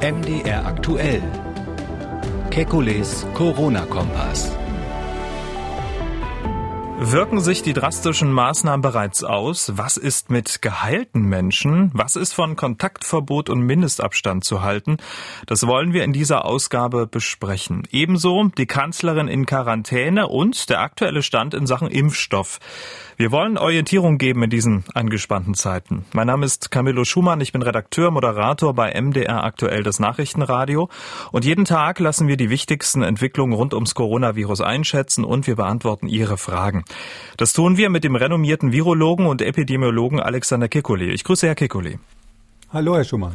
MDR aktuell. Kekules Corona-Kompass. Wirken sich die drastischen Maßnahmen bereits aus? Was ist mit geheilten Menschen? Was ist von Kontaktverbot und Mindestabstand zu halten? Das wollen wir in dieser Ausgabe besprechen. Ebenso die Kanzlerin in Quarantäne und der aktuelle Stand in Sachen Impfstoff. Wir wollen Orientierung geben in diesen angespannten Zeiten. Mein Name ist Camillo Schumann, ich bin Redakteur, Moderator bei MDR aktuell das Nachrichtenradio und jeden Tag lassen wir die wichtigsten Entwicklungen rund ums Coronavirus einschätzen und wir beantworten Ihre Fragen. Das tun wir mit dem renommierten Virologen und Epidemiologen Alexander Kekulé. Ich grüße Herr Kekulé. Hallo, Herr Schumann.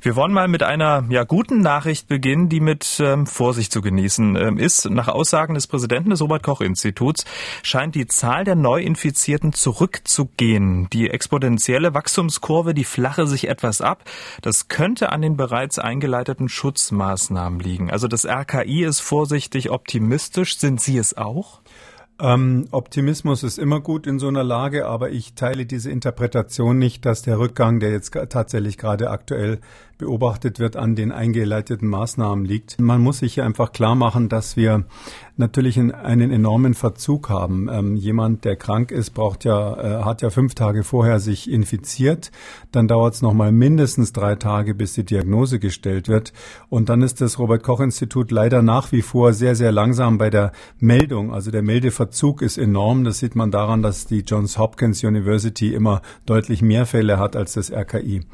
Wir wollen mal mit einer ja, guten Nachricht beginnen, die mit ähm, Vorsicht zu genießen ähm, ist. Nach Aussagen des Präsidenten des Robert-Koch-Instituts scheint die Zahl der Neuinfizierten zurückzugehen. Die exponentielle Wachstumskurve, die flache sich etwas ab. Das könnte an den bereits eingeleiteten Schutzmaßnahmen liegen. Also das RKI ist vorsichtig optimistisch. Sind Sie es auch? Ähm, Optimismus ist immer gut in so einer Lage, aber ich teile diese Interpretation nicht, dass der Rückgang, der jetzt tatsächlich gerade aktuell beobachtet wird, an den eingeleiteten Maßnahmen liegt. Man muss sich hier einfach klar machen, dass wir natürlich einen enormen Verzug haben. Ähm, jemand, der krank ist, braucht ja, äh, hat ja fünf Tage vorher sich infiziert. Dann dauert es nochmal mindestens drei Tage, bis die Diagnose gestellt wird. Und dann ist das Robert-Koch-Institut leider nach wie vor sehr, sehr langsam bei der Meldung. Also der Meldeverzug ist enorm. Das sieht man daran, dass die Johns Hopkins University immer deutlich mehr Fälle hat als das RKI.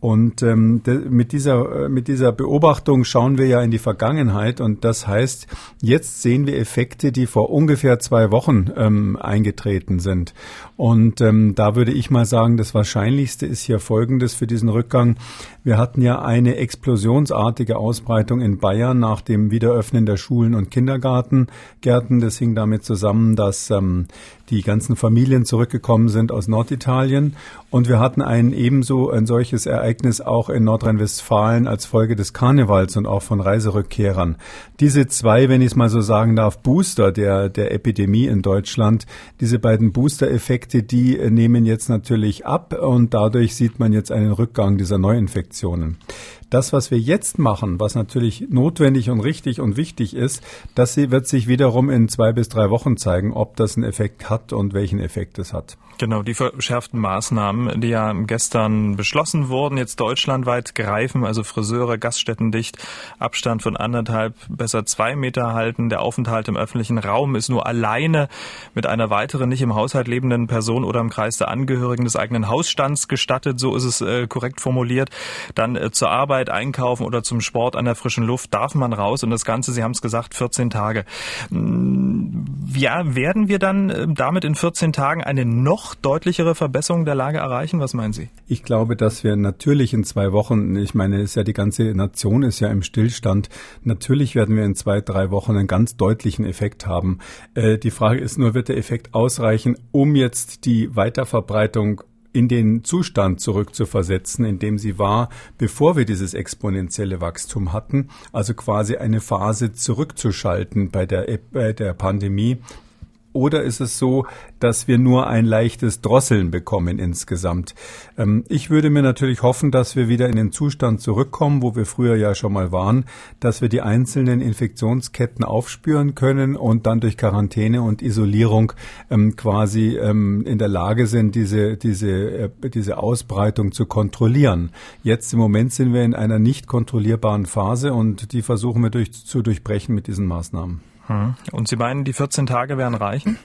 Und ähm, mit dieser äh, mit dieser Beobachtung schauen wir ja in die Vergangenheit und das heißt, jetzt sehen wir Effekte, die vor ungefähr zwei Wochen ähm, eingetreten sind. Und ähm, da würde ich mal sagen, das Wahrscheinlichste ist hier Folgendes für diesen Rückgang. Wir hatten ja eine explosionsartige Ausbreitung in Bayern nach dem Wiederöffnen der Schulen und Kindergartengärten. Das hing damit zusammen, dass ähm, die ganzen Familien zurückgekommen sind aus Norditalien. Und wir hatten ein ebenso ein solches Ereignis auch in Nordrhein-Westfalen als Folge des Karnevals und auch von Reiserückkehrern. Diese zwei, wenn ich es mal so sagen darf, Booster der, der Epidemie in Deutschland, diese beiden Booster-Effekte, die nehmen jetzt natürlich ab und dadurch sieht man jetzt einen Rückgang dieser Neuinfektionen. Das, was wir jetzt machen, was natürlich notwendig und richtig und wichtig ist, das wird sich wiederum in zwei bis drei Wochen zeigen, ob das einen Effekt hat und welchen Effekt es hat. Genau, die verschärften Maßnahmen, die ja gestern beschlossen wurden, jetzt deutschlandweit greifen, also Friseure, Gaststätten dicht, Abstand von anderthalb, besser zwei Meter halten. Der Aufenthalt im öffentlichen Raum ist nur alleine mit einer weiteren nicht im Haushalt lebenden Person oder im Kreis der Angehörigen des eigenen Hausstands gestattet. So ist es äh, korrekt formuliert. Dann äh, zur Arbeit, einkaufen oder zum Sport an der frischen Luft darf man raus und das Ganze, Sie haben es gesagt, 14 Tage. Hm, ja, werden wir dann äh, damit in 14 Tagen eine noch deutlichere Verbesserung der Lage erreichen? Was meinen Sie? Ich glaube, dass wir natürlich in zwei Wochen, ich meine, ist ja die ganze Nation ist ja im Stillstand. Natürlich werden wir in zwei, drei Wochen einen ganz deutlichen Effekt haben. Äh, die Frage ist nur, wird der Effekt ausreichen, um jetzt die Weiterverbreitung in den Zustand zurückzuversetzen, in dem sie war, bevor wir dieses exponentielle Wachstum hatten, also quasi eine Phase zurückzuschalten bei der, bei der Pandemie, oder ist es so, dass wir nur ein leichtes Drosseln bekommen insgesamt? Ähm, ich würde mir natürlich hoffen, dass wir wieder in den Zustand zurückkommen, wo wir früher ja schon mal waren, dass wir die einzelnen Infektionsketten aufspüren können und dann durch Quarantäne und Isolierung ähm, quasi ähm, in der Lage sind, diese, diese, äh, diese Ausbreitung zu kontrollieren. Jetzt im Moment sind wir in einer nicht kontrollierbaren Phase und die versuchen wir durch, zu durchbrechen mit diesen Maßnahmen. Hm. Und Sie meinen, die 14 Tage werden reichen?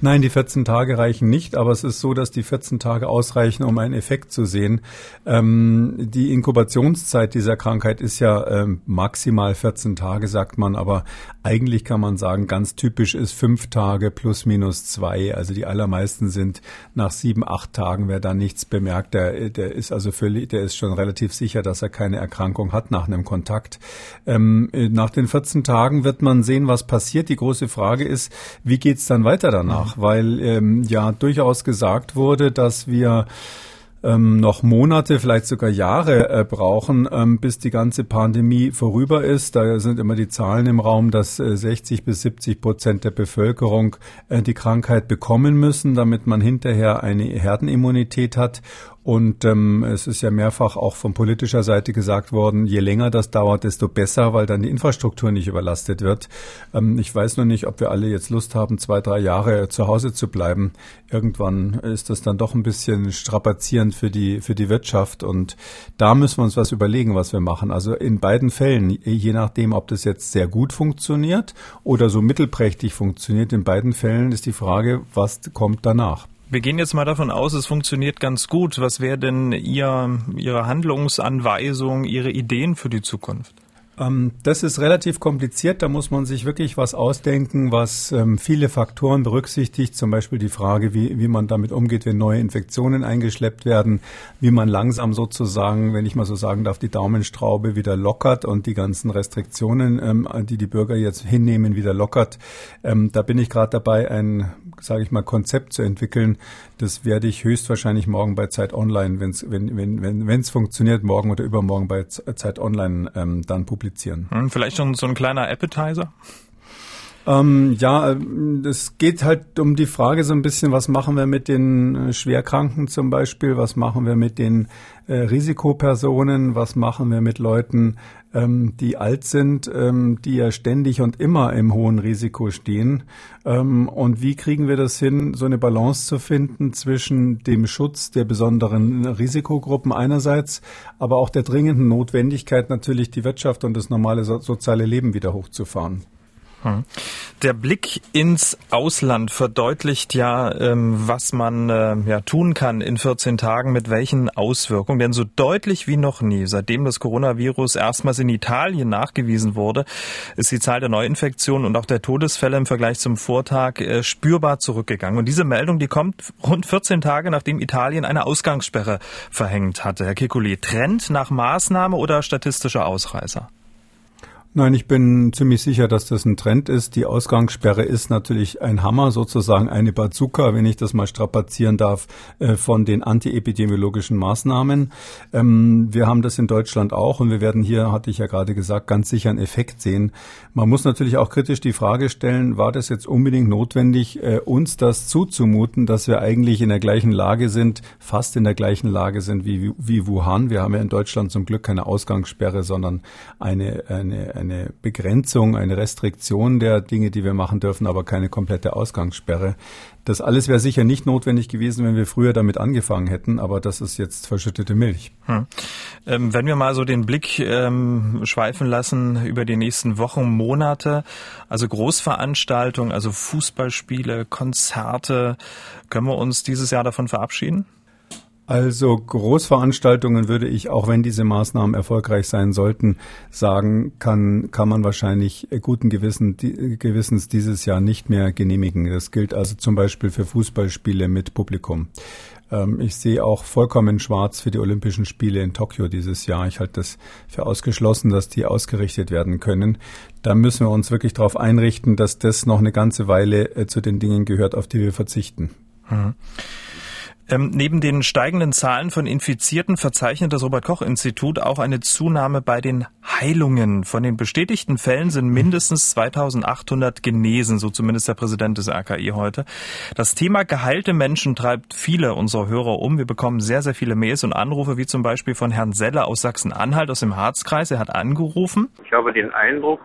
Nein, die 14 Tage reichen nicht, aber es ist so, dass die 14 Tage ausreichen, um einen Effekt zu sehen. Ähm, die Inkubationszeit dieser Krankheit ist ja ähm, maximal 14 Tage, sagt man, aber eigentlich kann man sagen, ganz typisch ist fünf Tage plus minus zwei. Also die allermeisten sind nach sieben, acht Tagen, wer da nichts bemerkt, der, der ist also völlig, der ist schon relativ sicher, dass er keine Erkrankung hat nach einem Kontakt. Ähm, nach den 14 Tagen wird man sehen, was passiert. Die große Frage ist, wie geht's dann weiter danach? nach, weil ähm, ja durchaus gesagt wurde, dass wir ähm, noch Monate, vielleicht sogar Jahre äh, brauchen, ähm, bis die ganze Pandemie vorüber ist. Da sind immer die Zahlen im Raum, dass äh, 60 bis 70 Prozent der Bevölkerung äh, die Krankheit bekommen müssen, damit man hinterher eine Herdenimmunität hat. Und ähm, es ist ja mehrfach auch von politischer Seite gesagt worden, je länger das dauert, desto besser, weil dann die Infrastruktur nicht überlastet wird. Ähm, ich weiß nur nicht, ob wir alle jetzt Lust haben, zwei, drei Jahre zu Hause zu bleiben. Irgendwann ist das dann doch ein bisschen strapazierend für die, für die Wirtschaft. Und da müssen wir uns was überlegen, was wir machen. Also in beiden Fällen, je nachdem, ob das jetzt sehr gut funktioniert oder so mittelprächtig funktioniert, in beiden Fällen ist die Frage, was kommt danach. Wir gehen jetzt mal davon aus, es funktioniert ganz gut. Was wäre denn Ihr, Ihre Handlungsanweisung, Ihre Ideen für die Zukunft? Ähm, das ist relativ kompliziert. Da muss man sich wirklich was ausdenken, was ähm, viele Faktoren berücksichtigt. Zum Beispiel die Frage, wie, wie man damit umgeht, wenn neue Infektionen eingeschleppt werden, wie man langsam sozusagen, wenn ich mal so sagen darf, die Daumenstraube wieder lockert und die ganzen Restriktionen, ähm, die die Bürger jetzt hinnehmen, wieder lockert. Da bin ich gerade dabei, ein, sage ich mal, Konzept zu entwickeln. Das werde ich höchstwahrscheinlich morgen bei Zeit Online, wenn's, wenn wenn wenn wenn es funktioniert, morgen oder übermorgen bei Zeit Online ähm, dann publizieren. Hm, vielleicht schon so ein kleiner Appetizer? Ähm, ja, es geht halt um die Frage so ein bisschen, was machen wir mit den äh, Schwerkranken zum Beispiel, was machen wir mit den äh, Risikopersonen, was machen wir mit Leuten, ähm, die alt sind, ähm, die ja ständig und immer im hohen Risiko stehen. Ähm, und wie kriegen wir das hin, so eine Balance zu finden zwischen dem Schutz der besonderen Risikogruppen einerseits, aber auch der dringenden Notwendigkeit natürlich die Wirtschaft und das normale so soziale Leben wieder hochzufahren. Hm. Der Blick ins Ausland verdeutlicht ja, ähm, was man äh, ja, tun kann in 14 Tagen, mit welchen Auswirkungen. Denn so deutlich wie noch nie, seitdem das Coronavirus erstmals in Italien nachgewiesen wurde, ist die Zahl der Neuinfektionen und auch der Todesfälle im Vergleich zum Vortag äh, spürbar zurückgegangen. Und diese Meldung, die kommt rund 14 Tage, nachdem Italien eine Ausgangssperre verhängt hatte. Herr Kikuli, Trend nach Maßnahme oder statistischer Ausreißer? Nein, ich bin ziemlich sicher, dass das ein Trend ist. Die Ausgangssperre ist natürlich ein Hammer, sozusagen eine Bazooka, wenn ich das mal strapazieren darf, äh, von den antiepidemiologischen Maßnahmen. Ähm, wir haben das in Deutschland auch und wir werden hier, hatte ich ja gerade gesagt, ganz sicher einen Effekt sehen. Man muss natürlich auch kritisch die Frage stellen, war das jetzt unbedingt notwendig, äh, uns das zuzumuten, dass wir eigentlich in der gleichen Lage sind, fast in der gleichen Lage sind wie, wie Wuhan. Wir haben ja in Deutschland zum Glück keine Ausgangssperre, sondern eine, eine eine Begrenzung, eine Restriktion der Dinge, die wir machen dürfen, aber keine komplette Ausgangssperre. Das alles wäre sicher nicht notwendig gewesen, wenn wir früher damit angefangen hätten, aber das ist jetzt verschüttete Milch. Hm. Ähm, wenn wir mal so den Blick ähm, schweifen lassen über die nächsten Wochen, Monate, also Großveranstaltungen, also Fußballspiele, Konzerte, können wir uns dieses Jahr davon verabschieden? Also Großveranstaltungen würde ich, auch wenn diese Maßnahmen erfolgreich sein sollten, sagen, kann, kann man wahrscheinlich guten Gewissen, die, Gewissens dieses Jahr nicht mehr genehmigen. Das gilt also zum Beispiel für Fußballspiele mit Publikum. Ähm, ich sehe auch vollkommen schwarz für die Olympischen Spiele in Tokio dieses Jahr. Ich halte das für ausgeschlossen, dass die ausgerichtet werden können. Da müssen wir uns wirklich darauf einrichten, dass das noch eine ganze Weile äh, zu den Dingen gehört, auf die wir verzichten. Mhm. Ähm, neben den steigenden Zahlen von Infizierten verzeichnet das Robert-Koch-Institut auch eine Zunahme bei den Heilungen. Von den bestätigten Fällen sind mindestens 2800 genesen, so zumindest der Präsident des RKI heute. Das Thema geheilte Menschen treibt viele unserer Hörer um. Wir bekommen sehr, sehr viele Mails und Anrufe, wie zum Beispiel von Herrn Selle aus Sachsen-Anhalt aus dem Harzkreis. Er hat angerufen. Ich habe den Eindruck,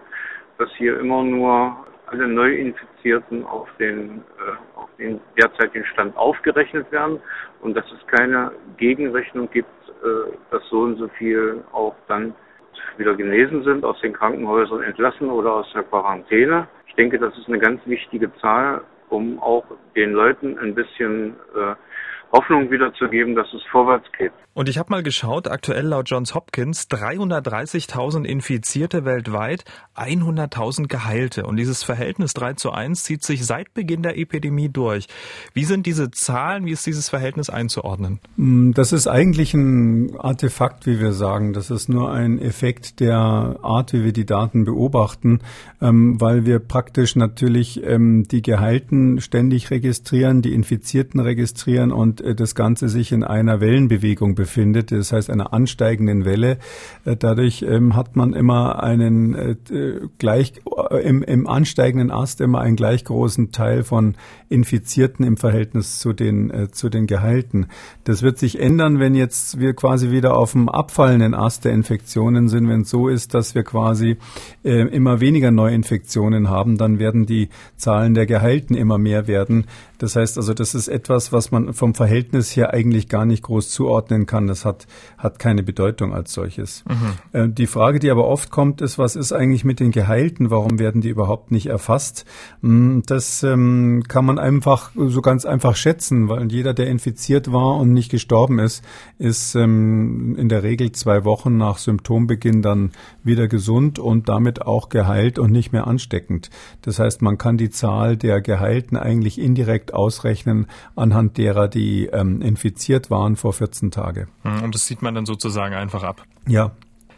dass hier immer nur alle Neuinfizierten auf den, äh, den derzeitigen Stand aufgerechnet werden und dass es keine Gegenrechnung gibt, äh, dass so und so viel auch dann wieder genesen sind, aus den Krankenhäusern entlassen oder aus der Quarantäne. Ich denke, das ist eine ganz wichtige Zahl, um auch den Leuten ein bisschen äh, Hoffnung wiederzugeben, dass es vorwärts geht. Und ich habe mal geschaut, aktuell laut Johns Hopkins 330.000 Infizierte weltweit, 100.000 Geheilte. Und dieses Verhältnis 3 zu 1 zieht sich seit Beginn der Epidemie durch. Wie sind diese Zahlen, wie ist dieses Verhältnis einzuordnen? Mm, das ist eigentlich ein Artefakt, wie wir sagen. Das ist nur ein Effekt der Art, wie wir die Daten beobachten, ähm, weil wir praktisch natürlich ähm, die Geheilten ständig registrieren, die Infizierten registrieren und äh, das Ganze sich in einer Wellenbewegung befindet, das heißt einer ansteigenden Welle. Äh, dadurch ähm, hat man immer einen äh, gleich im, im ansteigenden Ast immer einen gleich großen Teil von Infizierten im Verhältnis zu den zu den Geheilten. Das wird sich ändern, wenn jetzt wir quasi wieder auf dem abfallenden Ast der Infektionen sind. Wenn es so ist, dass wir quasi äh, immer weniger Neuinfektionen haben, dann werden die Zahlen der Geheilten immer mehr werden. Das heißt also, das ist etwas, was man vom Verhältnis her eigentlich gar nicht groß zuordnen kann. Das hat, hat keine Bedeutung als solches. Mhm. Äh, die Frage, die aber oft kommt, ist, was ist eigentlich mit den Geheilten? Warum werden die überhaupt nicht erfasst? Hm, das ähm, kann man einfach so ganz einfach schätzen, weil jeder, der infiziert war und nicht gestorben ist, ist ähm, in der Regel zwei Wochen nach Symptombeginn dann wieder gesund und damit auch geheilt und nicht mehr ansteckend. Das heißt, man kann die Zahl der Geheilten eigentlich indirekt ausrechnen anhand derer, die ähm, infiziert waren vor 14 Tage. Hm, und das sieht man dann sozusagen einfach ab. Ja,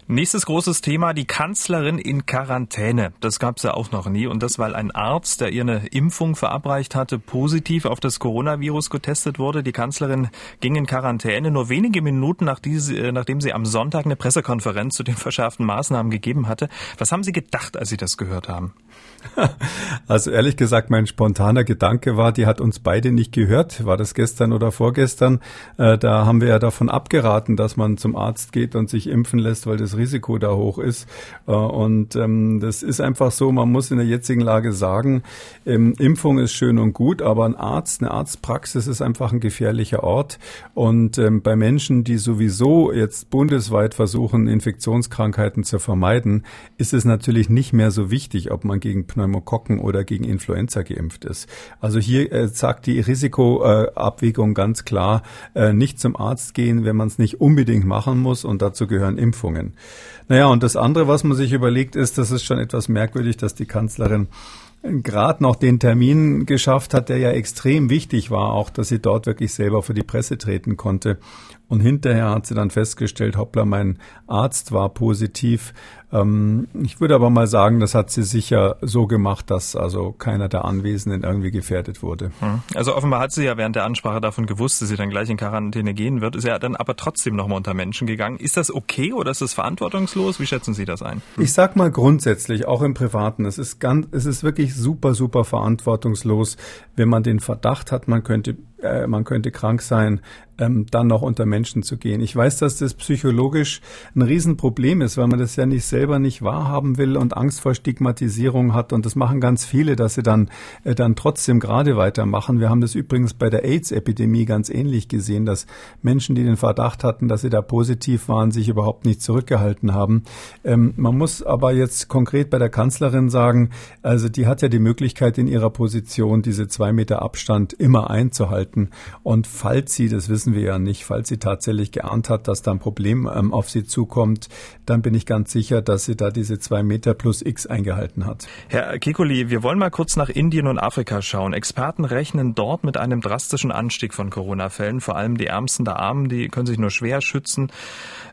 Nächstes großes Thema, die Kanzlerin in Quarantäne. Das gab es ja auch noch nie. Und das, weil ein Arzt, der ihr eine Impfung verabreicht hatte, positiv auf das Coronavirus getestet wurde. Die Kanzlerin ging in Quarantäne nur wenige Minuten, nach diese, äh, nachdem sie am Sonntag eine Pressekonferenz zu den verschärften Maßnahmen gegeben hatte. Was haben Sie gedacht, als Sie das gehört haben? Also ehrlich gesagt, mein spontaner Gedanke war, die hat uns beide nicht gehört. War das gestern oder vorgestern? Äh, da haben wir ja davon abgeraten, dass man zum Arzt geht und sich impfen lässt, weil das Risiko da hoch ist. Äh, und ähm, das ist einfach so, man muss in der jetzigen Lage sagen, ähm, Impfung ist schön und gut, aber ein Arzt, eine Arztpraxis ist einfach ein gefährlicher Ort. Und ähm, bei Menschen, die sowieso jetzt bundesweit versuchen, Infektionskrankheiten zu vermeiden, ist es natürlich nicht mehr so wichtig, ob man gegen Pneumokokken oder gegen Influenza geimpft ist. Also hier äh, sagt die Risikoabwägung ganz klar, äh, nicht zum Arzt gehen, wenn man es nicht unbedingt machen muss und dazu gehören Impfungen. Naja, und das andere, was man sich überlegt, ist, das ist schon etwas merkwürdig, dass die Kanzlerin gerade noch den Termin geschafft hat, der ja extrem wichtig war, auch dass sie dort wirklich selber vor die Presse treten konnte. Und hinterher hat sie dann festgestellt, hoppla, mein Arzt war positiv. Ähm, ich würde aber mal sagen, das hat sie sicher so gemacht, dass also keiner der Anwesenden irgendwie gefährdet wurde. Hm. Also offenbar hat sie ja während der Ansprache davon gewusst, dass sie dann gleich in Quarantäne gehen wird. Ist ja dann aber trotzdem nochmal unter Menschen gegangen. Ist das okay oder ist das verantwortungslos? Wie schätzen Sie das ein? Ich sag mal grundsätzlich, auch im Privaten, es ist ganz, es ist wirklich super, super verantwortungslos, wenn man den Verdacht hat, man könnte äh, man könnte krank sein, ähm, dann noch unter Menschen zu gehen. Ich weiß, dass das psychologisch ein Riesenproblem ist, weil man das ja nicht selber nicht wahrhaben will und Angst vor Stigmatisierung hat. Und das machen ganz viele, dass sie dann, äh, dann trotzdem gerade weitermachen. Wir haben das übrigens bei der AIDS-Epidemie ganz ähnlich gesehen, dass Menschen, die den Verdacht hatten, dass sie da positiv waren, sich überhaupt nicht zurückgehalten haben. Ähm, man muss aber jetzt konkret bei der Kanzlerin sagen, also die hat ja die Möglichkeit in ihrer Position, diese zwei Meter Abstand immer einzuhalten. Und falls sie, das wissen wissen wir ja nicht. Falls sie tatsächlich geahnt hat, dass da ein Problem ähm, auf sie zukommt, dann bin ich ganz sicher, dass sie da diese zwei Meter plus X eingehalten hat. Herr Kikuli, wir wollen mal kurz nach Indien und Afrika schauen. Experten rechnen dort mit einem drastischen Anstieg von Corona-Fällen. Vor allem die Ärmsten der Armen, die können sich nur schwer schützen.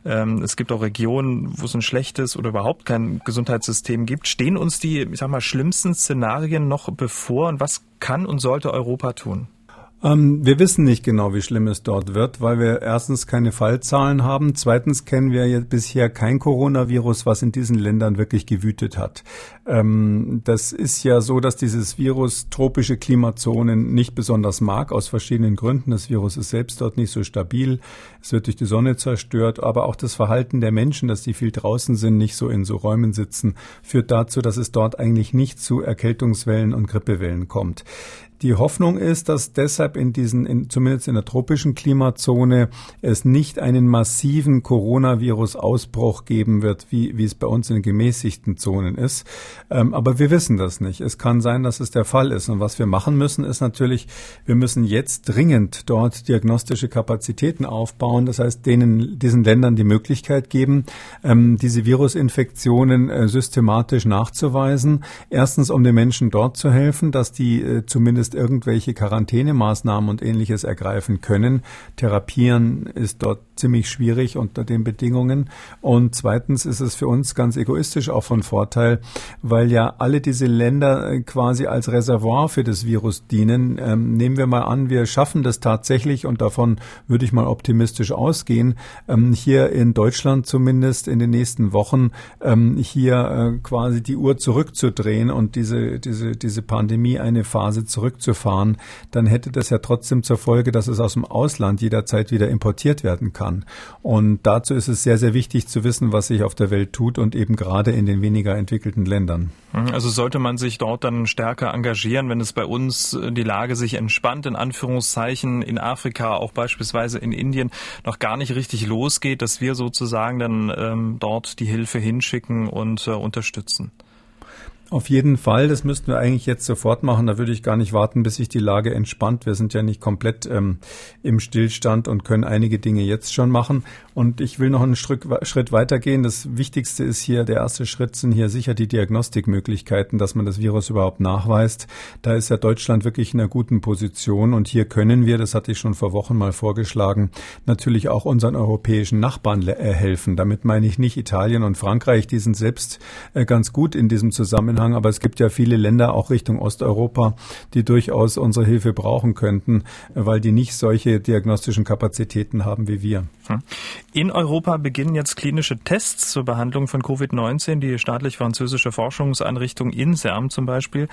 Ähm, es gibt auch Regionen, wo es ein schlechtes oder überhaupt kein Gesundheitssystem gibt. Stehen uns die, ich sag mal, schlimmsten Szenarien noch bevor und was kann und sollte Europa tun? Ähm, wir wissen nicht genau, wie schlimm es dort wird, weil wir erstens keine Fallzahlen haben. Zweitens kennen wir jetzt bisher kein Coronavirus, was in diesen Ländern wirklich gewütet hat. Ähm, das ist ja so, dass dieses Virus tropische Klimazonen nicht besonders mag, aus verschiedenen Gründen. Das Virus ist selbst dort nicht so stabil. Es wird durch die Sonne zerstört, aber auch das Verhalten der Menschen, dass die viel draußen sind, nicht so in so Räumen sitzen, führt dazu, dass es dort eigentlich nicht zu Erkältungswellen und Grippewellen kommt. Die Hoffnung ist, dass deshalb in diesen, in, zumindest in der tropischen Klimazone, es nicht einen massiven Coronavirus-Ausbruch geben wird, wie, wie es bei uns in gemäßigten Zonen ist. Ähm, aber wir wissen das nicht. Es kann sein, dass es der Fall ist. Und was wir machen müssen, ist natürlich, wir müssen jetzt dringend dort diagnostische Kapazitäten aufbauen. Das heißt, denen, diesen Ländern die Möglichkeit geben, ähm, diese Virusinfektionen äh, systematisch nachzuweisen. Erstens, um den Menschen dort zu helfen, dass die äh, zumindest zumindest irgendwelche Quarantänemaßnahmen und ähnliches ergreifen können. Therapieren ist dort ziemlich schwierig unter den Bedingungen. Und zweitens ist es für uns ganz egoistisch auch von Vorteil, weil ja alle diese Länder äh, quasi als Reservoir für das Virus dienen. Ähm, nehmen wir mal an, wir schaffen das tatsächlich und davon würde ich mal optimistisch ausgehen, ähm, hier in Deutschland zumindest in den nächsten Wochen ähm, hier äh, quasi die Uhr zurückzudrehen und diese, diese, diese Pandemie eine Phase zurückzufahren, dann hätte das ja trotzdem zur Folge, dass es aus dem Ausland jederzeit wieder importiert werden kann. Und dazu ist es sehr, sehr wichtig zu wissen, was sich auf der Welt tut und eben gerade in den weniger entwickelten Ländern. Mhm, also sollte man sich dort dann stärker engagieren, wenn es bei uns äh, die Lage sich entspannt, in Anführungszeichen, in Afrika, auch beispielsweise in Indien, noch gar nicht richtig losgeht, dass wir sozusagen dann ähm, dort die Hilfe hinschicken und äh, unterstützen. Auf jeden Fall, das müssten wir eigentlich jetzt sofort machen. Da würde ich gar nicht warten, bis sich die Lage entspannt. Wir sind ja nicht komplett ähm, im Stillstand und können einige Dinge jetzt schon machen. Und ich will noch einen Schritt, weitergehen. Das Wichtigste ist hier, der erste Schritt sind hier sicher die Diagnostikmöglichkeiten, dass man das Virus überhaupt nachweist. Da ist ja Deutschland wirklich in einer guten Position. Und hier können wir, das hatte ich schon vor Wochen mal vorgeschlagen, natürlich auch unseren europäischen Nachbarn äh, helfen. Damit meine ich nicht Italien und Frankreich. Die sind selbst äh, ganz gut in diesem Zusammenhang Zusammenhang, aber es gibt ja viele Länder auch Richtung Osteuropa, die durchaus unsere Hilfe brauchen könnten, weil die nicht solche diagnostischen Kapazitäten haben wie wir. Hm. In Europa beginnen jetzt klinische Tests zur Behandlung von Covid-19. Die staatlich-französische Forschungseinrichtung INSERM zum Beispiel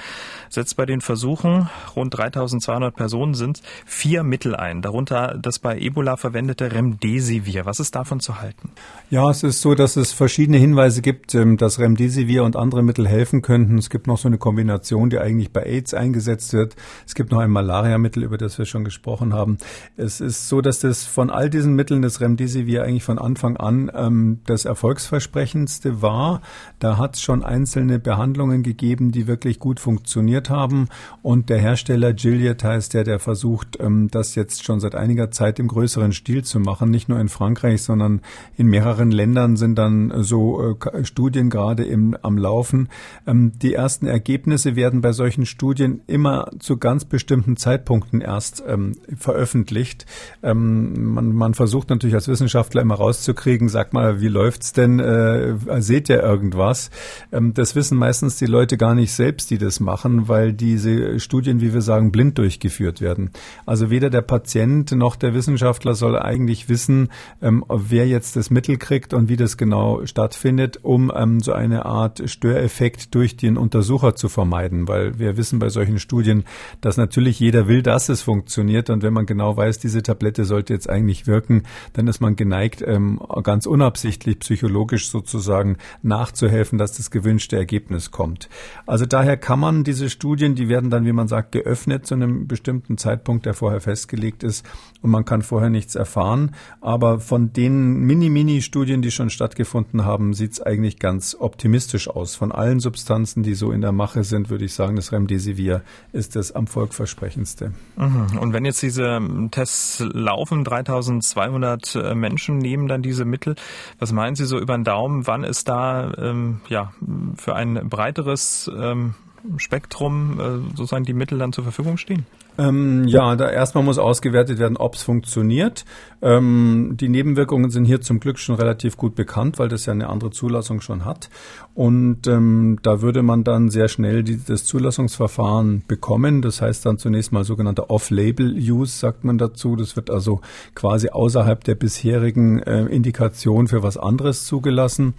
setzt bei den Versuchen, rund 3200 Personen sind, vier Mittel ein, darunter das bei Ebola verwendete Remdesivir. Was ist davon zu halten? Ja, es ist so, dass es verschiedene Hinweise gibt, ähm, dass Remdesivir und andere Mittel helfen könnten. Es gibt noch so eine Kombination, die eigentlich bei AIDS eingesetzt wird. Es gibt noch ein Malariamittel, über das wir schon gesprochen haben. Es ist so, dass das von all diesen Mitteln das Remdesivir eigentlich von Anfang an ähm, das erfolgsversprechendste war. Da hat es schon einzelne Behandlungen gegeben, die wirklich gut funktioniert haben. Und der Hersteller Gilead heißt der, der versucht, ähm, das jetzt schon seit einiger Zeit im größeren Stil zu machen. Nicht nur in Frankreich, sondern in mehreren Ländern sind dann so äh, Studien gerade im, am Laufen. Ähm, die ersten Ergebnisse werden bei solchen Studien immer zu ganz bestimmten Zeitpunkten erst ähm, veröffentlicht. Ähm, man, man, versucht natürlich als Wissenschaftler immer rauszukriegen, sag mal, wie läuft's denn? Äh, seht ihr irgendwas? Ähm, das wissen meistens die Leute gar nicht selbst, die das machen, weil diese Studien, wie wir sagen, blind durchgeführt werden. Also weder der Patient noch der Wissenschaftler soll eigentlich wissen, ähm, wer jetzt das Mittel kriegt und wie das genau stattfindet, um ähm, so eine Art Störeffekt durch den Untersucher zu vermeiden, weil wir wissen bei solchen Studien, dass natürlich jeder will, dass es funktioniert und wenn man genau weiß, diese Tablette sollte jetzt eigentlich wirken, dann ist man geneigt, ähm, ganz unabsichtlich psychologisch sozusagen nachzuhelfen, dass das gewünschte Ergebnis kommt. Also daher kann man diese Studien, die werden dann, wie man sagt, geöffnet zu einem bestimmten Zeitpunkt, der vorher festgelegt ist und man kann vorher nichts erfahren. Aber von den Mini-Mini-Studien, die schon stattgefunden haben, sieht es eigentlich ganz optimistisch aus. Von allen Substanzen die so in der Mache sind, würde ich sagen, das Remdesivir ist das am volkversprechendste. Mhm. Und wenn jetzt diese Tests laufen, 3200 äh, Menschen nehmen dann diese Mittel, was meinen Sie so über den Daumen, wann ist da ähm, ja, für ein breiteres ähm, Spektrum äh, sozusagen die Mittel dann zur Verfügung stehen? Ähm, ja, da erstmal muss ausgewertet werden, ob es funktioniert. Ähm, die Nebenwirkungen sind hier zum Glück schon relativ gut bekannt, weil das ja eine andere Zulassung schon hat. Und ähm, da würde man dann sehr schnell die, das Zulassungsverfahren bekommen. Das heißt dann zunächst mal sogenannter Off-Label-Use, sagt man dazu. Das wird also quasi außerhalb der bisherigen äh, Indikation für was anderes zugelassen.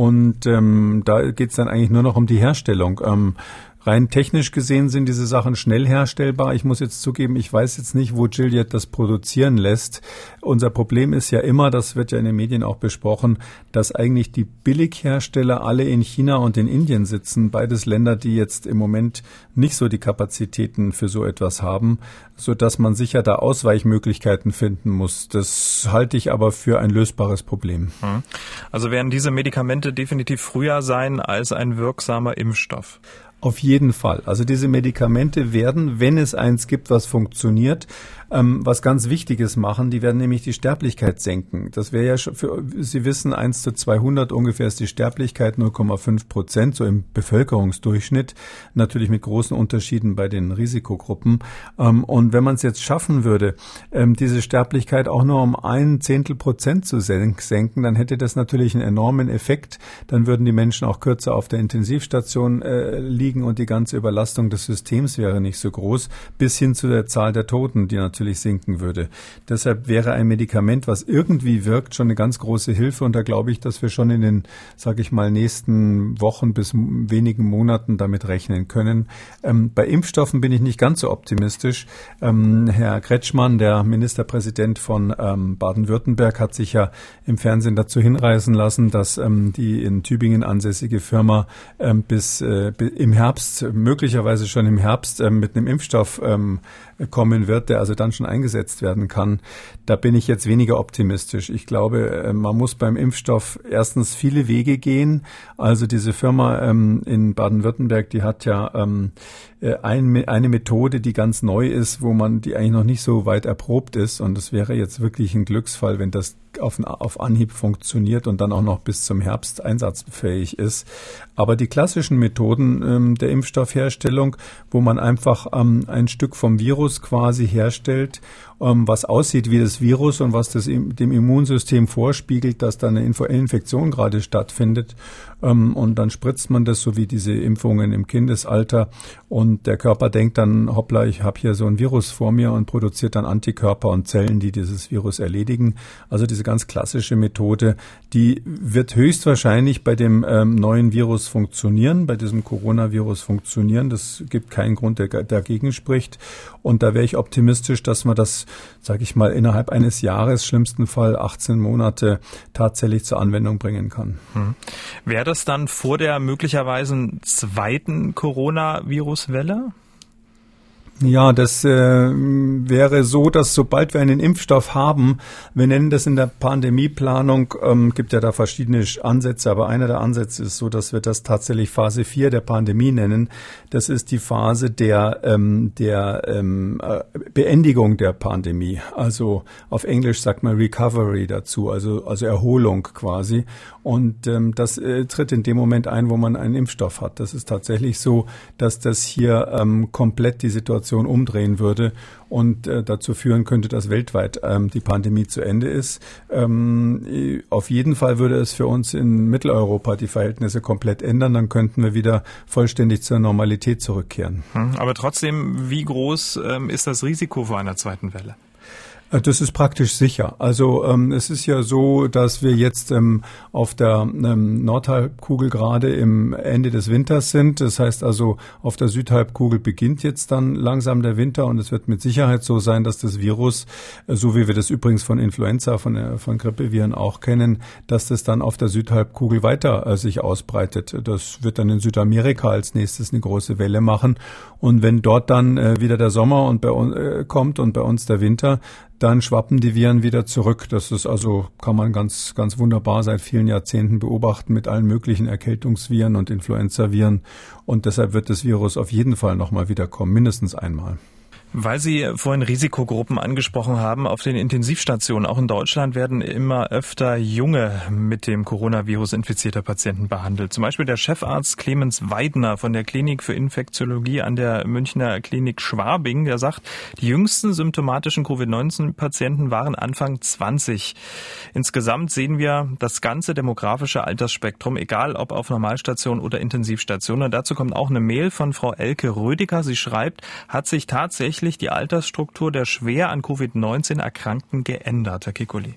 Und ähm, da geht es dann eigentlich nur noch um die Herstellung. Ähm, Rein technisch gesehen sind diese Sachen schnell herstellbar. Ich muss jetzt zugeben, ich weiß jetzt nicht, wo Gilead das produzieren lässt. Unser Problem ist ja immer, das wird ja in den Medien auch besprochen, dass eigentlich die Billighersteller alle in China und in Indien sitzen. Beides Länder, die jetzt im Moment nicht so die Kapazitäten für so etwas haben, so dass man sicher da Ausweichmöglichkeiten finden muss. Das halte ich aber für ein lösbares Problem. Hm. Also werden diese Medikamente definitiv früher sein als ein wirksamer Impfstoff. Auf jeden Fall. Also diese Medikamente werden, wenn es eins gibt, was funktioniert, ähm, was ganz Wichtiges machen. Die werden nämlich die Sterblichkeit senken. Das wäre ja schon für, Sie wissen, 1 zu 200 ungefähr ist die Sterblichkeit 0,5 Prozent, so im Bevölkerungsdurchschnitt. Natürlich mit großen Unterschieden bei den Risikogruppen. Ähm, und wenn man es jetzt schaffen würde, ähm, diese Sterblichkeit auch nur um ein Zehntel Prozent zu senken, dann hätte das natürlich einen enormen Effekt. Dann würden die Menschen auch kürzer auf der Intensivstation äh, liegen und die ganze Überlastung des Systems wäre nicht so groß, bis hin zu der Zahl der Toten, die natürlich natürlich sinken würde. Deshalb wäre ein Medikament, was irgendwie wirkt, schon eine ganz große Hilfe. Und da glaube ich, dass wir schon in den, sage ich mal, nächsten Wochen bis wenigen Monaten damit rechnen können. Ähm, bei Impfstoffen bin ich nicht ganz so optimistisch. Ähm, Herr Kretschmann, der Ministerpräsident von ähm, Baden-Württemberg, hat sich ja im Fernsehen dazu hinreißen lassen, dass ähm, die in Tübingen ansässige Firma ähm, bis äh, im Herbst, möglicherweise schon im Herbst, äh, mit einem Impfstoff ähm, kommen wird, der also dann schon eingesetzt werden kann. Da bin ich jetzt weniger optimistisch. Ich glaube, äh, man muss beim Impfstoff erstens viele Wege gehen. Also diese Firma ähm, in Baden-Württemberg, die hat ja ähm, äh, ein, eine Methode, die ganz neu ist, wo man die eigentlich noch nicht so weit erprobt ist. Und es wäre jetzt wirklich ein Glücksfall, wenn das auf, auf Anhieb funktioniert und dann auch noch bis zum Herbst einsatzfähig ist. Aber die klassischen Methoden ähm, der Impfstoffherstellung, wo man einfach ähm, ein Stück vom Virus quasi herstellt ähm, was aussieht wie das Virus und was das dem Immunsystem vorspiegelt, dass da eine Infektion gerade stattfindet. Ähm, und dann spritzt man das, so wie diese Impfungen im Kindesalter. Und der Körper denkt dann, hoppla, ich habe hier so ein Virus vor mir und produziert dann Antikörper und Zellen, die dieses Virus erledigen. Also diese ganz klassische Methode, die wird höchstwahrscheinlich bei dem ähm, neuen Virus funktionieren, bei diesem Coronavirus funktionieren. Das gibt keinen Grund, der dagegen spricht. Und da wäre ich optimistisch, dass man das sage ich mal, innerhalb eines Jahres, schlimmsten Fall 18 Monate, tatsächlich zur Anwendung bringen kann. Hm. Wäre das dann vor der möglicherweise zweiten Coronavirus-Welle? Ja, das äh, wäre so, dass sobald wir einen Impfstoff haben, wir nennen das in der Pandemieplanung, ähm, gibt ja da verschiedene Ansätze, aber einer der Ansätze ist so, dass wir das tatsächlich Phase 4 der Pandemie nennen. Das ist die Phase der, ähm, der ähm, äh, Beendigung der Pandemie. Also auf Englisch sagt man Recovery dazu, also, also Erholung quasi. Und ähm, das äh, tritt in dem Moment ein, wo man einen Impfstoff hat. Das ist tatsächlich so, dass das hier ähm, komplett die Situation Situation umdrehen würde und äh, dazu führen könnte, dass weltweit ähm, die Pandemie zu Ende ist. Ähm, auf jeden Fall würde es für uns in Mitteleuropa die Verhältnisse komplett ändern. Dann könnten wir wieder vollständig zur Normalität zurückkehren. Hm, aber trotzdem, wie groß ähm, ist das Risiko vor einer zweiten Welle? Äh, das ist praktisch sicher. Also ähm, es ist ja so, dass wir jetzt ähm, auf der ähm, Nordhalbkugel gerade im Ende des Winters sind. Das heißt also, auf der Südhalbkugel beginnt jetzt dann langsam der Winter und es wird mit Sicherheit so sein, dass das Virus, äh, so wie wir das übrigens von Influenza, von, äh, von Grippeviren auch kennen, dass das dann auf der Südhalbkugel weiter äh, sich ausbreitet. Das wird dann in Südamerika als nächstes eine große Welle machen. Und wenn dort dann äh, wieder der Sommer und bei äh, kommt und bei uns der Winter, dann schwappen die Viren wieder zurück. Das ist also, kann man ganz, ganz wunderbar seit vielen Jahrzehnten beobachten mit allen möglichen Erkältungsviren und Influenzaviren. Und deshalb wird das Virus auf jeden Fall nochmal wiederkommen, mindestens einmal. Weil Sie vorhin Risikogruppen angesprochen haben, auf den Intensivstationen, auch in Deutschland, werden immer öfter junge mit dem Coronavirus infizierte Patienten behandelt. Zum Beispiel der Chefarzt Clemens Weidner von der Klinik für Infektiologie an der Münchner Klinik Schwabing, der sagt, die jüngsten symptomatischen Covid-19-Patienten waren Anfang 20. Insgesamt sehen wir das ganze demografische Altersspektrum, egal ob auf Normalstation oder Intensivstation. Und dazu kommt auch eine Mail von Frau Elke Rödiger. Sie schreibt, hat sich tatsächlich tatsächlich die Altersstruktur der schwer an Covid-19 Erkrankten geändert, Herr Kikuli?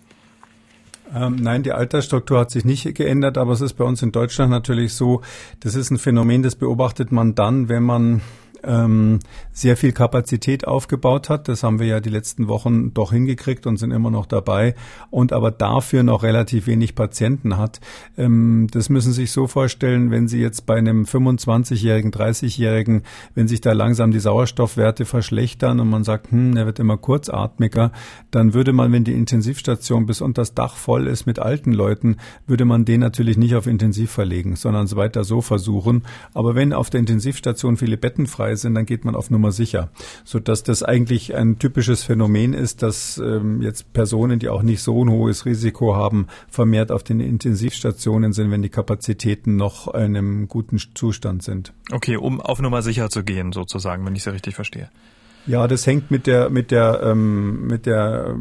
Ähm, nein, die Altersstruktur hat sich nicht geändert, aber es ist bei uns in Deutschland natürlich so, das ist ein Phänomen, das beobachtet man dann, wenn man ähm, sehr viel Kapazität aufgebaut hat. Das haben wir ja die letzten Wochen doch hingekriegt und sind immer noch dabei und aber dafür noch relativ wenig Patienten hat. Ähm, das müssen Sie sich so vorstellen, wenn Sie jetzt bei einem 25-Jährigen, 30-Jährigen, wenn sich da langsam die Sauerstoffwerte verschlechtern und man sagt, hm, er wird immer kurzatmiger, dann würde man, wenn die Intensivstation bis unter das Dach voll ist mit alten Leuten, würde man den natürlich nicht auf Intensiv verlegen, sondern es weiter so versuchen. Aber wenn auf der Intensivstation viele Betten frei sind, dann geht man auf Nummer sicher, sodass das eigentlich ein typisches Phänomen ist, dass ähm, jetzt Personen, die auch nicht so ein hohes Risiko haben, vermehrt auf den Intensivstationen sind, wenn die Kapazitäten noch in einem guten Zustand sind. Okay, um auf Nummer sicher zu gehen, sozusagen, wenn ich Sie richtig verstehe. Ja, das hängt mit der mit der ähm, mit der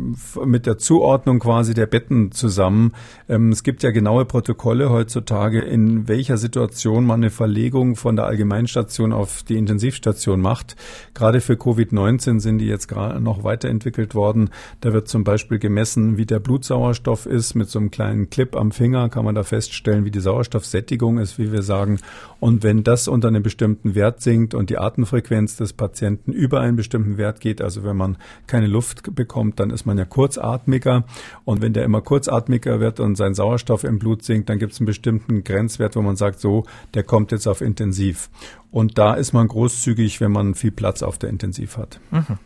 mit der Zuordnung quasi der Betten zusammen. Ähm, es gibt ja genaue Protokolle heutzutage, in welcher Situation man eine Verlegung von der Allgemeinstation auf die Intensivstation macht. Gerade für Covid-19 sind die jetzt gerade noch weiterentwickelt worden. Da wird zum Beispiel gemessen, wie der Blutsauerstoff ist. Mit so einem kleinen Clip am Finger kann man da feststellen, wie die Sauerstoffsättigung ist, wie wir sagen. Und wenn das unter einem bestimmten Wert sinkt und die Atemfrequenz des Patienten über einen bestimmten bestimmten Wert geht. Also wenn man keine Luft bekommt, dann ist man ja kurzatmiger. Und wenn der immer kurzatmiger wird und sein Sauerstoff im Blut sinkt, dann gibt es einen bestimmten Grenzwert, wo man sagt, so, der kommt jetzt auf intensiv. Und da ist man großzügig, wenn man viel Platz auf der Intensiv hat. Mhm.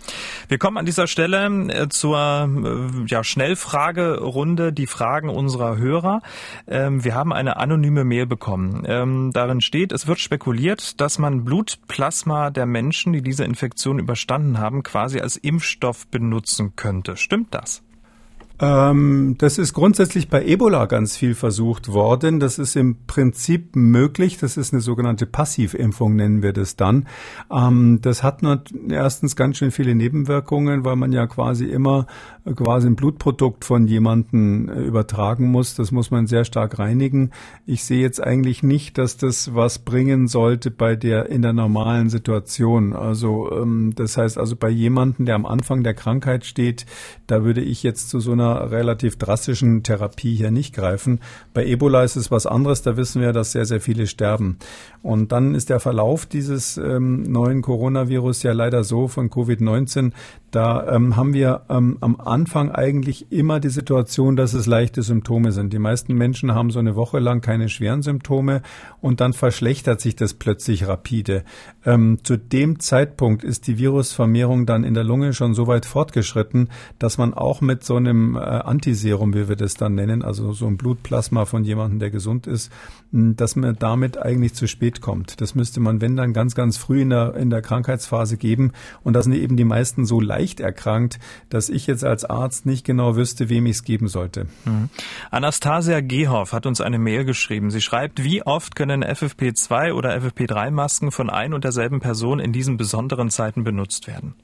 Wir kommen an dieser Stelle äh, zur äh, ja, Schnellfragerunde, die Fragen unserer Hörer. Ähm, wir haben eine anonyme Mail bekommen. Ähm, darin steht, es wird spekuliert, dass man Blutplasma der Menschen, die diese Infektion überstanden haben, quasi als Impfstoff benutzen könnte. Stimmt das? Ähm, das ist grundsätzlich bei Ebola ganz viel versucht worden. Das ist im Prinzip möglich. Das ist eine sogenannte Passivimpfung, nennen wir das dann. Ähm, das hat nur erstens ganz schön viele Nebenwirkungen, weil man ja quasi immer äh, quasi ein Blutprodukt von jemandem äh, übertragen muss. Das muss man sehr stark reinigen. Ich sehe jetzt eigentlich nicht, dass das was bringen sollte bei der in der normalen Situation. Also ähm, das heißt also bei jemandem, der am Anfang der Krankheit steht, da würde ich jetzt zu so einer einer relativ drastischen Therapie hier nicht greifen. Bei Ebola ist es was anderes, da wissen wir, dass sehr, sehr viele sterben. Und dann ist der Verlauf dieses ähm, neuen Coronavirus ja leider so von Covid-19, da ähm, haben wir ähm, am Anfang eigentlich immer die Situation, dass es leichte Symptome sind. Die meisten Menschen haben so eine Woche lang keine schweren Symptome und dann verschlechtert sich das plötzlich rapide. Ähm, zu dem Zeitpunkt ist die Virusvermehrung dann in der Lunge schon so weit fortgeschritten, dass man auch mit so einem äh, Antiserum, wie wir das dann nennen, also so ein Blutplasma von jemandem, der gesund ist, dass man damit eigentlich zu spät kommt. Das müsste man, wenn dann, ganz, ganz früh in der, in der Krankheitsphase geben. Und da sind eben die meisten so leicht erkrankt, dass ich jetzt als Arzt nicht genau wüsste, wem ich es geben sollte. Mhm. Anastasia Gehoff hat uns eine Mail geschrieben. Sie schreibt, wie oft können FFP2 oder FFP3-Masken von ein und derselben Person in diesen besonderen Zeiten benutzt werden?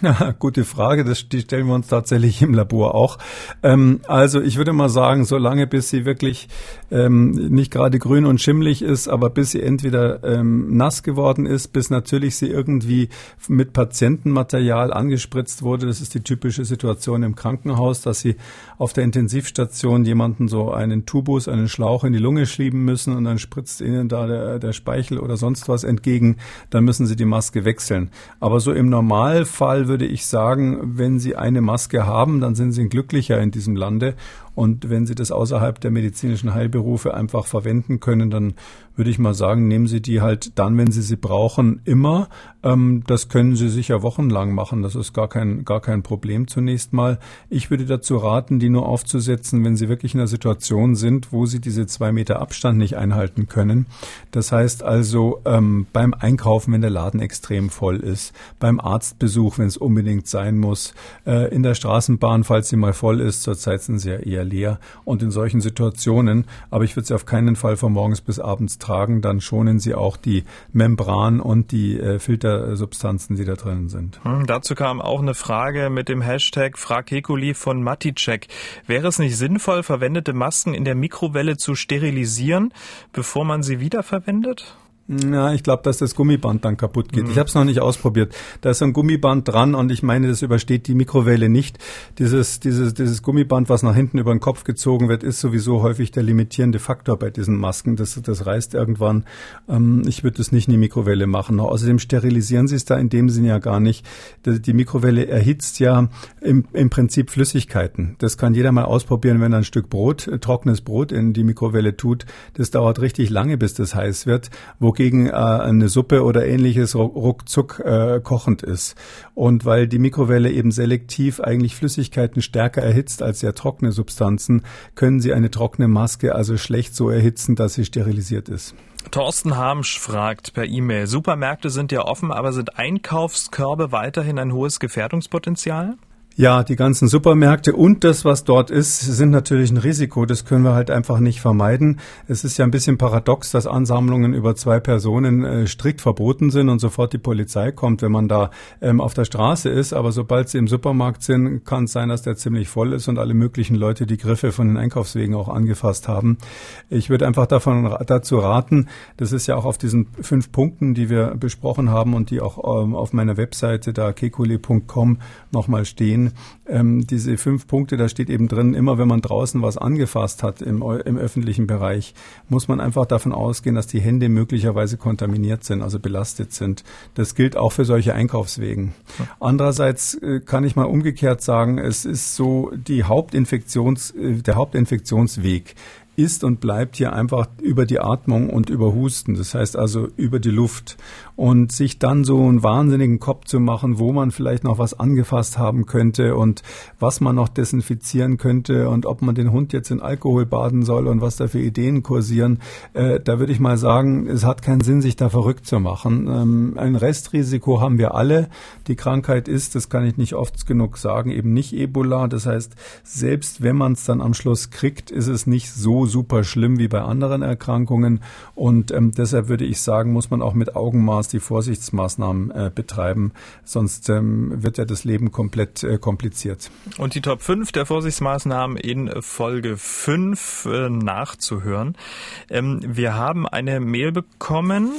Ja, gute Frage. Das, die stellen wir uns tatsächlich im Labor auch. Ähm, also ich würde mal sagen, solange bis sie wirklich ähm, nicht gerade grün und schimmlig ist, aber bis sie entweder ähm, nass geworden ist, bis natürlich sie irgendwie mit Patientenmaterial angespritzt wurde. Das ist die typische Situation im Krankenhaus, dass sie auf der Intensivstation jemanden so einen Tubus, einen Schlauch in die Lunge schieben müssen und dann spritzt ihnen da der, der Speichel oder sonst was entgegen. Dann müssen sie die Maske wechseln. Aber so im Normalfall würde ich sagen, wenn Sie eine Maske haben, dann sind Sie glücklicher in diesem Lande. Und wenn Sie das außerhalb der medizinischen Heilberufe einfach verwenden können, dann würde ich mal sagen, nehmen Sie die halt dann, wenn Sie sie brauchen, immer. Ähm, das können Sie sicher wochenlang machen. Das ist gar kein, gar kein Problem zunächst mal. Ich würde dazu raten, die nur aufzusetzen, wenn Sie wirklich in einer Situation sind, wo Sie diese zwei Meter Abstand nicht einhalten können. Das heißt also ähm, beim Einkaufen, wenn der Laden extrem voll ist, beim Arztbesuch, wenn es unbedingt sein muss, äh, in der Straßenbahn, falls sie mal voll ist. Zurzeit sind sie ja eher eher leer. Und in solchen Situationen, aber ich würde sie auf keinen Fall von morgens bis abends tragen, dann schonen sie auch die Membran und die äh, Filtersubstanzen, die da drin sind. Hm, dazu kam auch eine Frage mit dem Hashtag Frakekuli von Maticek. Wäre es nicht sinnvoll, verwendete Masken in der Mikrowelle zu sterilisieren, bevor man sie wiederverwendet? Ja, ich glaube, dass das Gummiband dann kaputt geht. Mhm. Ich habe es noch nicht ausprobiert. Da ist ein Gummiband dran und ich meine, das übersteht die Mikrowelle nicht. Dieses, dieses, dieses Gummiband, was nach hinten über den Kopf gezogen wird, ist sowieso häufig der limitierende Faktor bei diesen Masken. Das, das reißt irgendwann. Ähm, ich würde das nicht in die Mikrowelle machen. Außerdem sterilisieren sie es da in dem Sinne ja gar nicht. Die Mikrowelle erhitzt ja im, im Prinzip Flüssigkeiten. Das kann jeder mal ausprobieren, wenn er ein Stück Brot, trockenes Brot in die Mikrowelle tut. Das dauert richtig lange, bis das heiß wird. Wo wogegen äh, eine Suppe oder ähnliches ruckzuck äh, kochend ist. Und weil die Mikrowelle eben selektiv eigentlich Flüssigkeiten stärker erhitzt als sehr trockene Substanzen, können sie eine trockene Maske also schlecht so erhitzen, dass sie sterilisiert ist. Thorsten Harmsch fragt per E-Mail, Supermärkte sind ja offen, aber sind Einkaufskörbe weiterhin ein hohes Gefährdungspotenzial? Ja, die ganzen Supermärkte und das, was dort ist, sind natürlich ein Risiko. Das können wir halt einfach nicht vermeiden. Es ist ja ein bisschen paradox, dass Ansammlungen über zwei Personen äh, strikt verboten sind und sofort die Polizei kommt, wenn man da ähm, auf der Straße ist. Aber sobald sie im Supermarkt sind, kann es sein, dass der ziemlich voll ist und alle möglichen Leute die Griffe von den Einkaufswegen auch angefasst haben. Ich würde einfach davon dazu raten, das ist ja auch auf diesen fünf Punkten, die wir besprochen haben und die auch ähm, auf meiner Webseite da kekuli.com nochmal stehen sehen, ähm, diese fünf Punkte, da steht eben drin, immer wenn man draußen was angefasst hat im, im öffentlichen Bereich, muss man einfach davon ausgehen, dass die Hände möglicherweise kontaminiert sind, also belastet sind. Das gilt auch für solche Einkaufswegen. Andererseits äh, kann ich mal umgekehrt sagen, es ist so die Hauptinfektions, äh, der Hauptinfektionsweg ist und bleibt hier einfach über die Atmung und über Husten, das heißt also über die Luft. Und sich dann so einen wahnsinnigen Kopf zu machen, wo man vielleicht noch was angefasst haben könnte und was man noch desinfizieren könnte und ob man den Hund jetzt in Alkohol baden soll und was da für Ideen kursieren, äh, da würde ich mal sagen, es hat keinen Sinn, sich da verrückt zu machen. Ähm, ein Restrisiko haben wir alle. Die Krankheit ist, das kann ich nicht oft genug sagen, eben nicht Ebola. Das heißt, selbst wenn man es dann am Schluss kriegt, ist es nicht so super schlimm wie bei anderen Erkrankungen. Und ähm, deshalb würde ich sagen, muss man auch mit Augenmaß die Vorsichtsmaßnahmen äh, betreiben. Sonst ähm, wird ja das Leben komplett äh, kompliziert. Und die Top 5 der Vorsichtsmaßnahmen in Folge 5 äh, nachzuhören. Ähm, wir haben eine Mail bekommen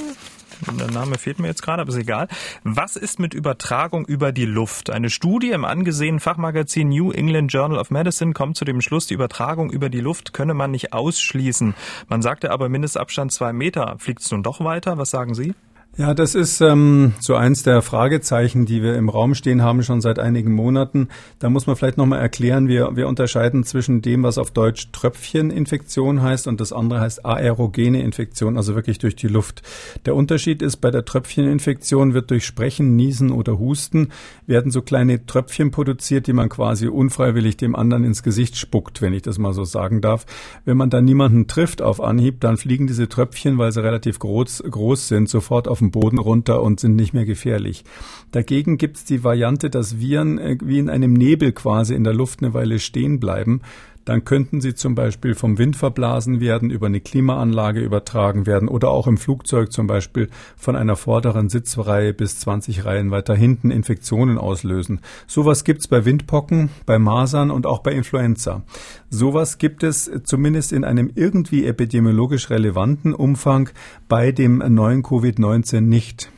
der Name fehlt mir jetzt gerade, aber ist egal. Was ist mit Übertragung über die Luft? Eine Studie im angesehenen Fachmagazin New England Journal of Medicine kommt zu dem Schluss, die Übertragung über die Luft könne man nicht ausschließen. Man sagte aber Mindestabstand zwei Meter. Fliegt es nun doch weiter? Was sagen Sie? Ja, das ist ähm, so eins der Fragezeichen, die wir im Raum stehen haben, schon seit einigen Monaten. Da muss man vielleicht nochmal erklären, wir, wir unterscheiden zwischen dem, was auf Deutsch Tröpfcheninfektion heißt und das andere heißt aerogene Infektion, also wirklich durch die Luft. Der Unterschied ist, bei der Tröpfcheninfektion wird durch Sprechen, Niesen oder Husten werden so kleine Tröpfchen produziert, die man quasi unfreiwillig dem anderen ins Gesicht spuckt, wenn ich das mal so sagen darf. Wenn man dann niemanden trifft auf Anhieb, dann fliegen diese Tröpfchen, weil sie relativ groß, groß sind, sofort auf den Boden runter und sind nicht mehr gefährlich. Dagegen gibt es die Variante, dass Viren äh, wie in einem Nebel quasi in der Luft eine Weile stehen bleiben dann könnten sie zum Beispiel vom Wind verblasen werden, über eine Klimaanlage übertragen werden oder auch im Flugzeug zum Beispiel von einer vorderen Sitzreihe bis 20 Reihen weiter hinten Infektionen auslösen. Sowas gibt's bei Windpocken, bei Masern und auch bei Influenza. Sowas gibt es zumindest in einem irgendwie epidemiologisch relevanten Umfang bei dem neuen Covid-19 nicht.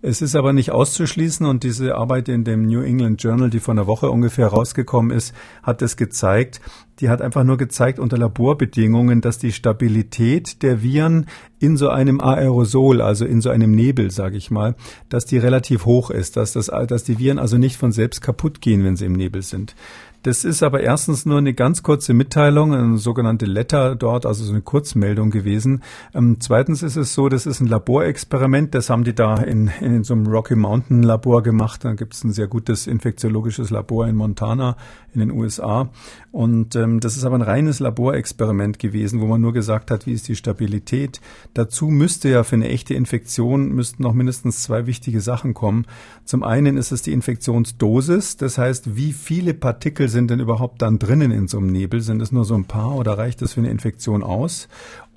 Es ist aber nicht auszuschließen und diese Arbeit in dem New England Journal, die vor einer Woche ungefähr rausgekommen ist, hat es gezeigt. Die hat einfach nur gezeigt unter Laborbedingungen, dass die Stabilität der Viren in so einem Aerosol, also in so einem Nebel, sage ich mal, dass die relativ hoch ist, dass, das, dass die Viren also nicht von selbst kaputt gehen, wenn sie im Nebel sind. Das ist aber erstens nur eine ganz kurze Mitteilung, eine sogenannte Letter dort, also so eine Kurzmeldung gewesen. Ähm, zweitens ist es so, das ist ein Laborexperiment, das haben die da in, in so einem Rocky Mountain Labor gemacht. Da gibt es ein sehr gutes infektiologisches Labor in Montana in den USA. Und ähm, das ist aber ein reines Laborexperiment gewesen, wo man nur gesagt hat, wie ist die Stabilität. Dazu müsste ja für eine echte Infektion müssten noch mindestens zwei wichtige Sachen kommen. Zum einen ist es die Infektionsdosis, das heißt, wie viele Partikel sind denn überhaupt dann drinnen in so einem Nebel? Sind es nur so ein paar oder reicht das für eine Infektion aus?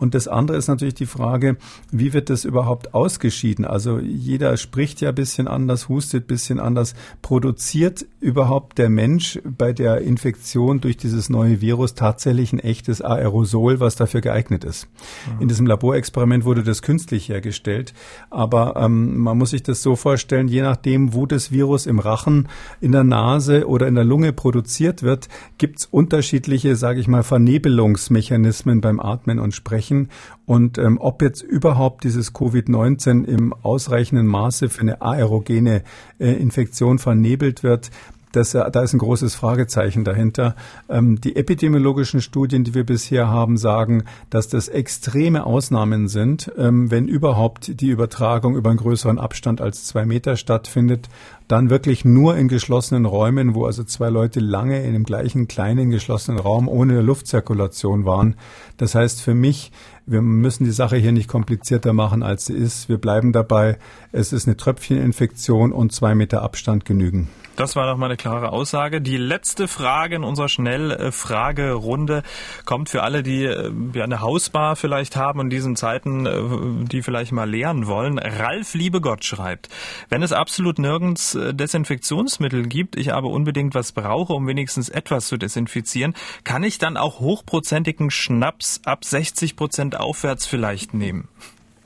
Und das andere ist natürlich die Frage, wie wird das überhaupt ausgeschieden? Also jeder spricht ja ein bisschen anders, hustet ein bisschen anders. Produziert überhaupt der Mensch bei der Infektion durch dieses neue Virus tatsächlich ein echtes Aerosol, was dafür geeignet ist? In diesem Laborexperiment wurde das künstlich hergestellt. Aber ähm, man muss sich das so vorstellen, je nachdem, wo das Virus im Rachen, in der Nase oder in der Lunge produziert wird, gibt es unterschiedliche, sage ich mal, Vernebelungsmechanismen beim Atmen und Sprechen sprechen und ähm, ob jetzt überhaupt dieses Covid-19 im ausreichenden Maße für eine aerogene äh, Infektion vernebelt wird, das, da ist ein großes Fragezeichen dahinter. Ähm, die epidemiologischen Studien, die wir bisher haben, sagen, dass das extreme Ausnahmen sind, ähm, wenn überhaupt die Übertragung über einen größeren Abstand als zwei Meter stattfindet dann wirklich nur in geschlossenen Räumen, wo also zwei Leute lange in dem gleichen kleinen geschlossenen Raum ohne Luftzirkulation waren. Das heißt für mich, wir müssen die Sache hier nicht komplizierter machen, als sie ist. Wir bleiben dabei, es ist eine Tröpfcheninfektion und zwei Meter Abstand genügen. Das war doch mal eine klare Aussage. Die letzte Frage in unserer Schnellfragerunde kommt für alle, die äh, eine Hausbar vielleicht haben in diesen Zeiten, äh, die vielleicht mal leeren wollen. Ralf Liebegott schreibt, wenn es absolut nirgends Desinfektionsmittel gibt, ich aber unbedingt was brauche, um wenigstens etwas zu desinfizieren, kann ich dann auch hochprozentigen Schnaps ab 60 Prozent aufwärts vielleicht nehmen?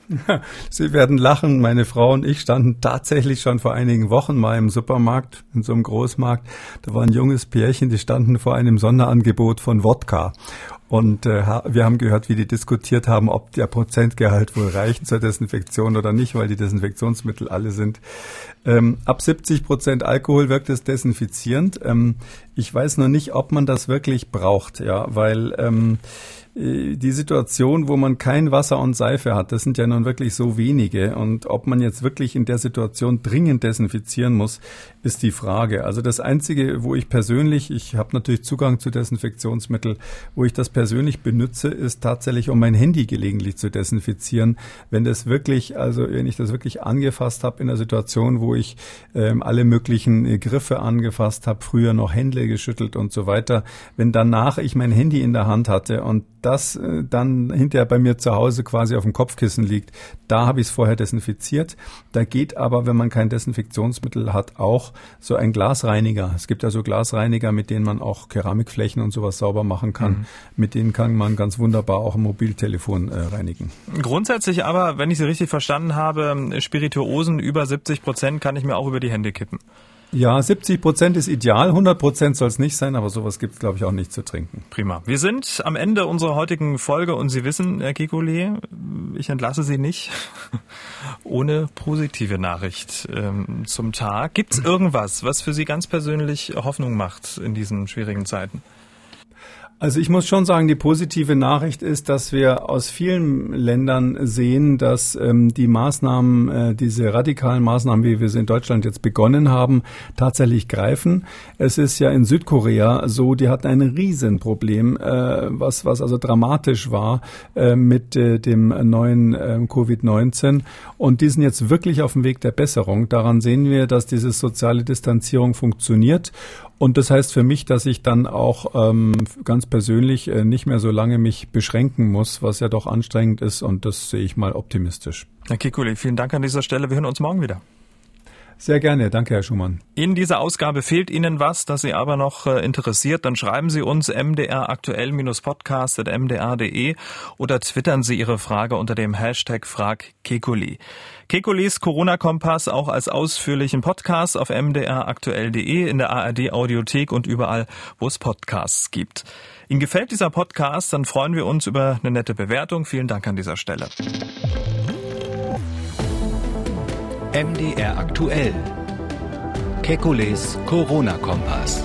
Sie werden lachen. Meine Frau und ich standen tatsächlich schon vor einigen Wochen mal im Supermarkt, in so einem Großmarkt. Da war ein junges Pärchen, die standen vor einem Sonderangebot von Wodka. Und äh, wir haben gehört, wie die diskutiert haben, ob der Prozentgehalt wohl reicht zur Desinfektion oder nicht, weil die Desinfektionsmittel alle sind. Ähm, ab 70 Prozent Alkohol wirkt es desinfizierend. Ähm, ich weiß nur nicht, ob man das wirklich braucht, ja, weil ähm, äh, die Situation, wo man kein Wasser und Seife hat, das sind ja nun wirklich so wenige. Und ob man jetzt wirklich in der Situation dringend desinfizieren muss, ist die Frage. Also das Einzige, wo ich persönlich, ich habe natürlich Zugang zu Desinfektionsmittel, wo ich das persönlich benutze, ist tatsächlich, um mein Handy gelegentlich zu desinfizieren. Wenn das wirklich, also wenn ich das wirklich angefasst habe in einer Situation, wo ich ähm, alle möglichen äh, Griffe angefasst habe, früher noch Hände geschüttelt und so weiter, wenn danach ich mein Handy in der Hand hatte und das äh, dann hinterher bei mir zu Hause quasi auf dem Kopfkissen liegt, da habe ich es vorher desinfiziert. Da geht aber, wenn man kein Desinfektionsmittel hat, auch so ein Glasreiniger. Es gibt ja so Glasreiniger, mit denen man auch Keramikflächen und sowas sauber machen kann. Mhm. Mit denen kann man ganz wunderbar auch ein Mobiltelefon äh, reinigen. Grundsätzlich aber, wenn ich Sie richtig verstanden habe, Spirituosen über 70 Prozent kann ich mir auch über die Hände kippen. Ja, 70 Prozent ist ideal, 100 Prozent soll es nicht sein, aber sowas gibt es, glaube ich, auch nicht zu trinken. Prima. Wir sind am Ende unserer heutigen Folge und Sie wissen, Herr Kikole, ich entlasse Sie nicht ohne positive Nachricht ähm, zum Tag. Gibt es irgendwas, was für Sie ganz persönlich Hoffnung macht in diesen schwierigen Zeiten? Also ich muss schon sagen, die positive Nachricht ist, dass wir aus vielen Ländern sehen, dass ähm, die Maßnahmen, äh, diese radikalen Maßnahmen, wie wir sie in Deutschland jetzt begonnen haben, tatsächlich greifen. Es ist ja in Südkorea so, die hatten ein Riesenproblem, äh, was, was also dramatisch war äh, mit äh, dem neuen äh, Covid-19. Und die sind jetzt wirklich auf dem Weg der Besserung. Daran sehen wir, dass diese soziale Distanzierung funktioniert. Und das heißt für mich, dass ich dann auch ähm, ganz persönlich äh, nicht mehr so lange mich beschränken muss, was ja doch anstrengend ist. Und das sehe ich mal optimistisch. Herr Kikuli, vielen Dank an dieser Stelle. Wir hören uns morgen wieder. Sehr gerne, danke Herr Schumann. In dieser Ausgabe fehlt Ihnen was, das Sie aber noch äh, interessiert, dann schreiben Sie uns mdraktuell-podcast.mdr.de oder twittern Sie Ihre Frage unter dem Hashtag FragKekuli. Kekulis Corona-Kompass auch als ausführlichen Podcast auf mdraktuell.de, in der ARD Audiothek und überall, wo es Podcasts gibt. Ihnen gefällt dieser Podcast, dann freuen wir uns über eine nette Bewertung. Vielen Dank an dieser Stelle. MDR aktuell. Kekules Corona-Kompass.